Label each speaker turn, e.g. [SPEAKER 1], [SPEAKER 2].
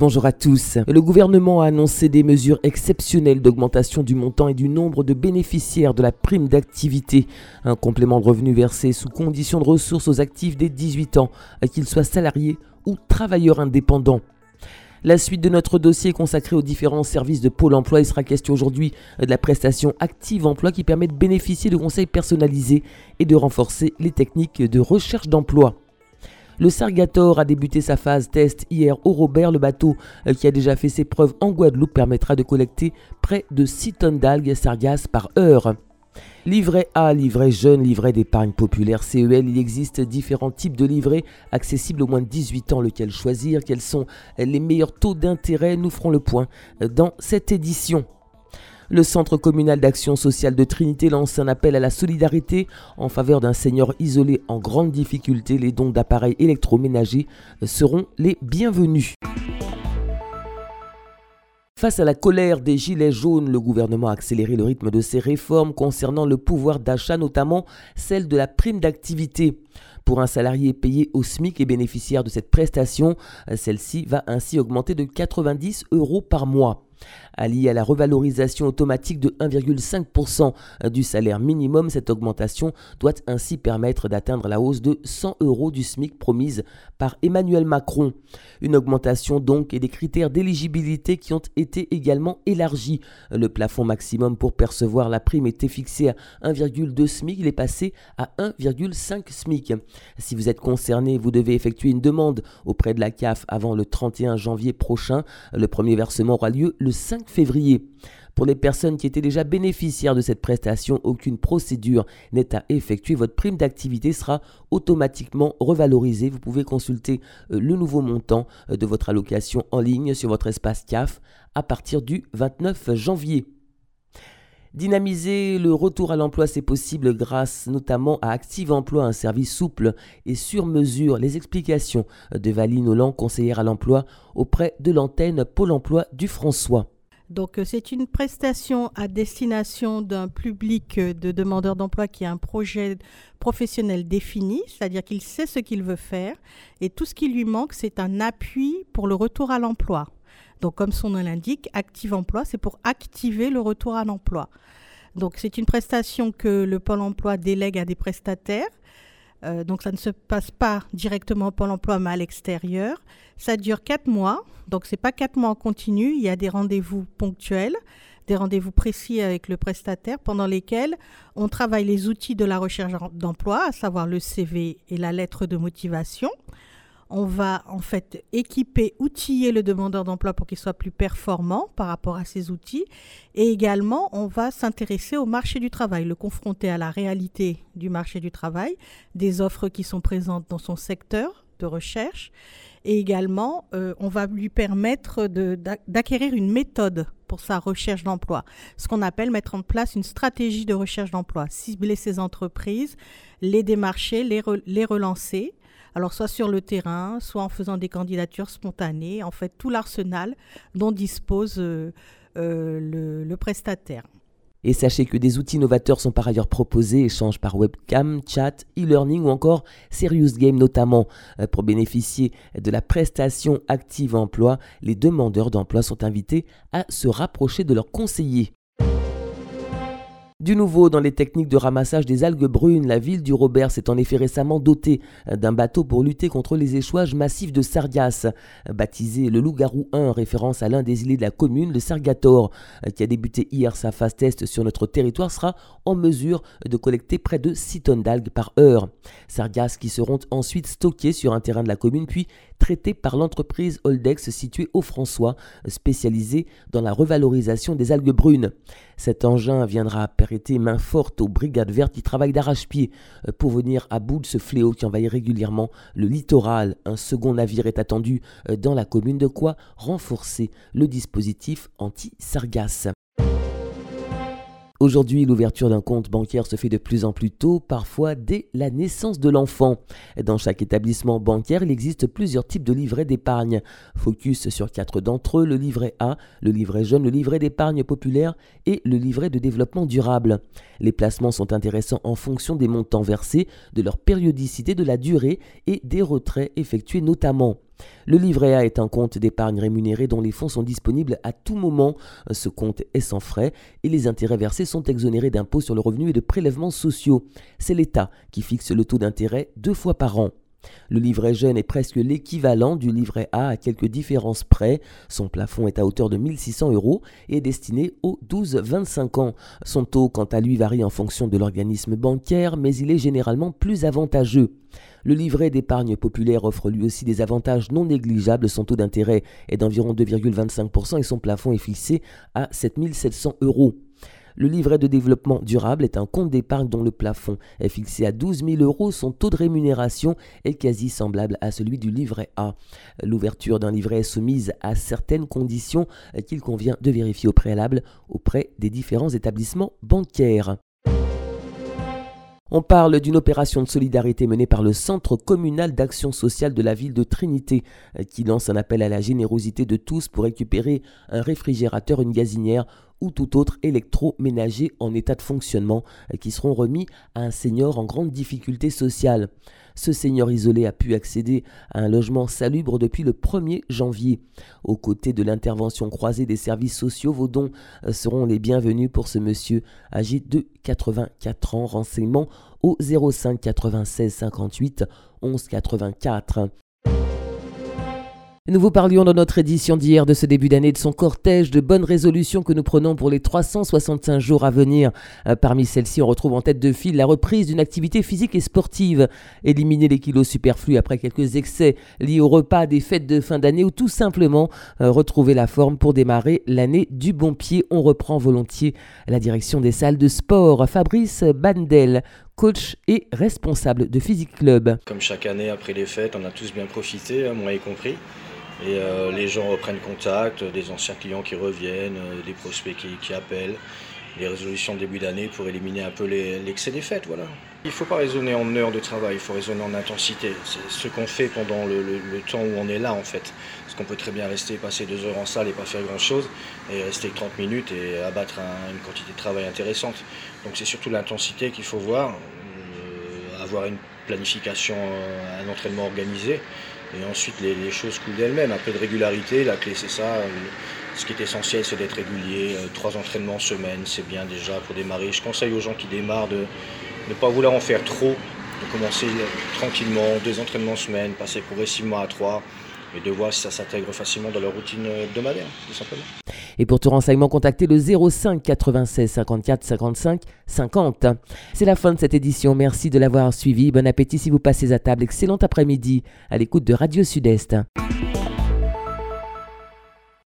[SPEAKER 1] Bonjour à tous. Le gouvernement a annoncé des mesures exceptionnelles d'augmentation du montant et du nombre de bénéficiaires de la prime d'activité. Un complément de revenu versé sous condition de ressources aux actifs dès 18 ans, qu'ils soient salariés ou travailleurs indépendants. La suite de notre dossier consacré aux différents services de Pôle emploi. Il sera question aujourd'hui de la prestation Active Emploi qui permet de bénéficier de conseils personnalisés et de renforcer les techniques de recherche d'emploi. Le Sargator a débuté sa phase test hier au Robert. Le bateau euh, qui a déjà fait ses preuves en Guadeloupe permettra de collecter près de 6 tonnes d'algues sargasses par heure. Livret A, livret jeune, livret d'épargne populaire CEL, il existe différents types de livrets accessibles aux moins de 18 ans. Lequel choisir? Quels sont les meilleurs taux d'intérêt? Nous ferons le point euh, dans cette édition. Le Centre communal d'action sociale de Trinité lance un appel à la solidarité en faveur d'un senior isolé en grande difficulté. Les dons d'appareils électroménagers seront les bienvenus. Face à la colère des Gilets jaunes, le gouvernement a accéléré le rythme de ses réformes concernant le pouvoir d'achat, notamment celle de la prime d'activité. Pour un salarié payé au SMIC et bénéficiaire de cette prestation, celle-ci va ainsi augmenter de 90 euros par mois. Alliée à la revalorisation automatique de 1,5% du salaire minimum, cette augmentation doit ainsi permettre d'atteindre la hausse de 100 euros du SMIC promise par Emmanuel Macron. Une augmentation donc et des critères d'éligibilité qui ont été également élargis. Le plafond maximum pour percevoir la prime était fixé à 1,2 SMIC, il est passé à 1,5 SMIC. Si vous êtes concerné, vous devez effectuer une demande auprès de la CAF avant le 31 janvier prochain. Le premier versement aura lieu le 5 février. Pour les personnes qui étaient déjà bénéficiaires de cette prestation, aucune procédure n'est à effectuer. Votre prime d'activité sera automatiquement revalorisée. Vous pouvez consulter euh, le nouveau montant euh, de votre allocation en ligne sur votre espace CAF à partir du 29 janvier. Dynamiser le retour à l'emploi, c'est possible grâce notamment à Active Emploi, un service souple et sur mesure. Les explications de Valine Holland, conseillère à l'emploi auprès de l'antenne Pôle emploi du François.
[SPEAKER 2] Donc euh, c'est une prestation à destination d'un public euh, de demandeurs d'emploi qui a un projet professionnel défini, c'est-à-dire qu'il sait ce qu'il veut faire et tout ce qui lui manque, c'est un appui pour le retour à l'emploi. Donc, comme son nom l'indique, Active Emploi, c'est pour activer le retour à l'emploi. Donc, c'est une prestation que le Pôle emploi délègue à des prestataires. Euh, donc, ça ne se passe pas directement au Pôle emploi, mais à l'extérieur. Ça dure quatre mois. Donc, ce n'est pas quatre mois en continu. Il y a des rendez-vous ponctuels, des rendez-vous précis avec le prestataire pendant lesquels on travaille les outils de la recherche d'emploi, à savoir le CV et la lettre de motivation on va en fait équiper, outiller le demandeur d'emploi pour qu'il soit plus performant par rapport à ces outils. Et également, on va s'intéresser au marché du travail, le confronter à la réalité du marché du travail, des offres qui sont présentes dans son secteur de recherche. Et également, euh, on va lui permettre d'acquérir une méthode pour sa recherche d'emploi, ce qu'on appelle mettre en place une stratégie de recherche d'emploi, cibler ces entreprises, les démarcher, les relancer alors soit sur le terrain, soit en faisant des candidatures spontanées, en fait tout l'arsenal dont dispose euh, euh, le, prestataire.
[SPEAKER 1] Et sachez que des outils novateurs sont par ailleurs proposés, échanges par webcam, chat, e-learning ou encore Serious Game notamment. Euh, pour bénéficier de la prestation Active Emploi, les demandeurs d'emploi sont invités à se rapprocher de leurs conseillers. Du nouveau, dans les techniques de ramassage des algues brunes, la ville du Robert s'est en effet récemment dotée d'un bateau pour lutter contre les échouages massifs de sargasses. Baptisé le Loup-Garou 1, référence à l'un des îlets de la commune, le Sargator, qui a débuté hier sa phase test sur notre territoire, sera en mesure de collecter près de 6 tonnes d'algues par heure. Sargasses qui seront ensuite stockées sur un terrain de la commune, puis traitées par l'entreprise Holdex située au François, spécialisée dans la revalorisation des algues brunes. Cet engin viendra prêter main forte aux brigades vertes qui travaillent d'arrache-pied euh, pour venir à bout de ce fléau qui envahit régulièrement le littoral. Un second navire est attendu euh, dans la commune de quoi renforcer le dispositif anti-sargasse. Aujourd'hui, l'ouverture d'un compte bancaire se fait de plus en plus tôt, parfois dès la naissance de l'enfant. Dans chaque établissement bancaire, il existe plusieurs types de livrets d'épargne. Focus sur quatre d'entre eux, le livret A, le livret jeune, le livret d'épargne populaire et le livret de développement durable. Les placements sont intéressants en fonction des montants versés, de leur périodicité, de la durée et des retraits effectués notamment. Le livret A est un compte d'épargne rémunéré dont les fonds sont disponibles à tout moment. Ce compte est sans frais et les intérêts versés sont exonérés d'impôts sur le revenu et de prélèvements sociaux. C'est l'État qui fixe le taux d'intérêt deux fois par an. Le livret jeune est presque l'équivalent du livret A à quelques différences près. Son plafond est à hauteur de 1600 euros et est destiné aux 12-25 ans. Son taux, quant à lui, varie en fonction de l'organisme bancaire, mais il est généralement plus avantageux. Le livret d'épargne populaire offre lui aussi des avantages non négligeables. Son taux d'intérêt est d'environ 2,25% et son plafond est fixé à 7700 euros. Le livret de développement durable est un compte d'épargne dont le plafond est fixé à 12 000 euros. Son taux de rémunération est quasi semblable à celui du livret A. L'ouverture d'un livret est soumise à certaines conditions qu'il convient de vérifier au préalable auprès des différents établissements bancaires. On parle d'une opération de solidarité menée par le Centre communal d'action sociale de la ville de Trinité, qui lance un appel à la générosité de tous pour récupérer un réfrigérateur, une gazinière ou tout autre électroménager en état de fonctionnement euh, qui seront remis à un senior en grande difficulté sociale. Ce senior isolé a pu accéder à un logement salubre depuis le 1er janvier. Aux côtés de l'intervention croisée des services sociaux, vos dons euh, seront les bienvenus pour ce monsieur âgé de 84 ans. Renseignement au 05 96 58 11 84. Nous vous parlions dans notre édition d'hier de ce début d'année de son cortège de bonnes résolutions que nous prenons pour les 365 jours à venir. Euh, parmi celles-ci, on retrouve en tête de file la reprise d'une activité physique et sportive, éliminer les kilos superflus après quelques excès liés au repas des fêtes de fin d'année ou tout simplement euh, retrouver la forme pour démarrer l'année du bon pied. On reprend volontiers la direction des salles de sport. Fabrice Bandel, coach et responsable de Physique Club.
[SPEAKER 3] Comme chaque année après les fêtes, on a tous bien profité, hein, moi y compris. Et euh, les gens reprennent contact, des anciens clients qui reviennent, euh, des prospects qui, appellent, les résolutions de début d'année pour éliminer un peu l'excès des fêtes. Voilà. Il ne faut pas raisonner en heures de travail, il faut raisonner en intensité. C'est ce qu'on fait pendant le, temps où on est là en fait. Parce qu'on peut très bien rester, passer deux heures en salle et pas faire grand chose, et rester 30 minutes et abattre une quantité de travail intéressante. Donc c'est surtout l'intensité qu'il faut voir, euh, avoir une planification, un entraînement organisé. Et ensuite, les, choses coulent d'elles-mêmes. Un peu de régularité, la clé, c'est ça. Ce qui est essentiel, c'est d'être régulier. Euh, trois entraînements semaine, c'est bien déjà pour démarrer. Je conseille aux gens qui démarrent de ne pas vouloir en faire trop, de commencer tranquillement, deux entraînements semaine, passer progressivement à trois, et de voir si ça s'intègre facilement dans leur routine hebdomadaire, tout simplement.
[SPEAKER 1] Et pour tout renseignement, contactez le 05 96 54 55 50. C'est la fin de cette édition. Merci de l'avoir suivi. Bon appétit si vous passez à table. Excellent après-midi à l'écoute de Radio Sud-Est.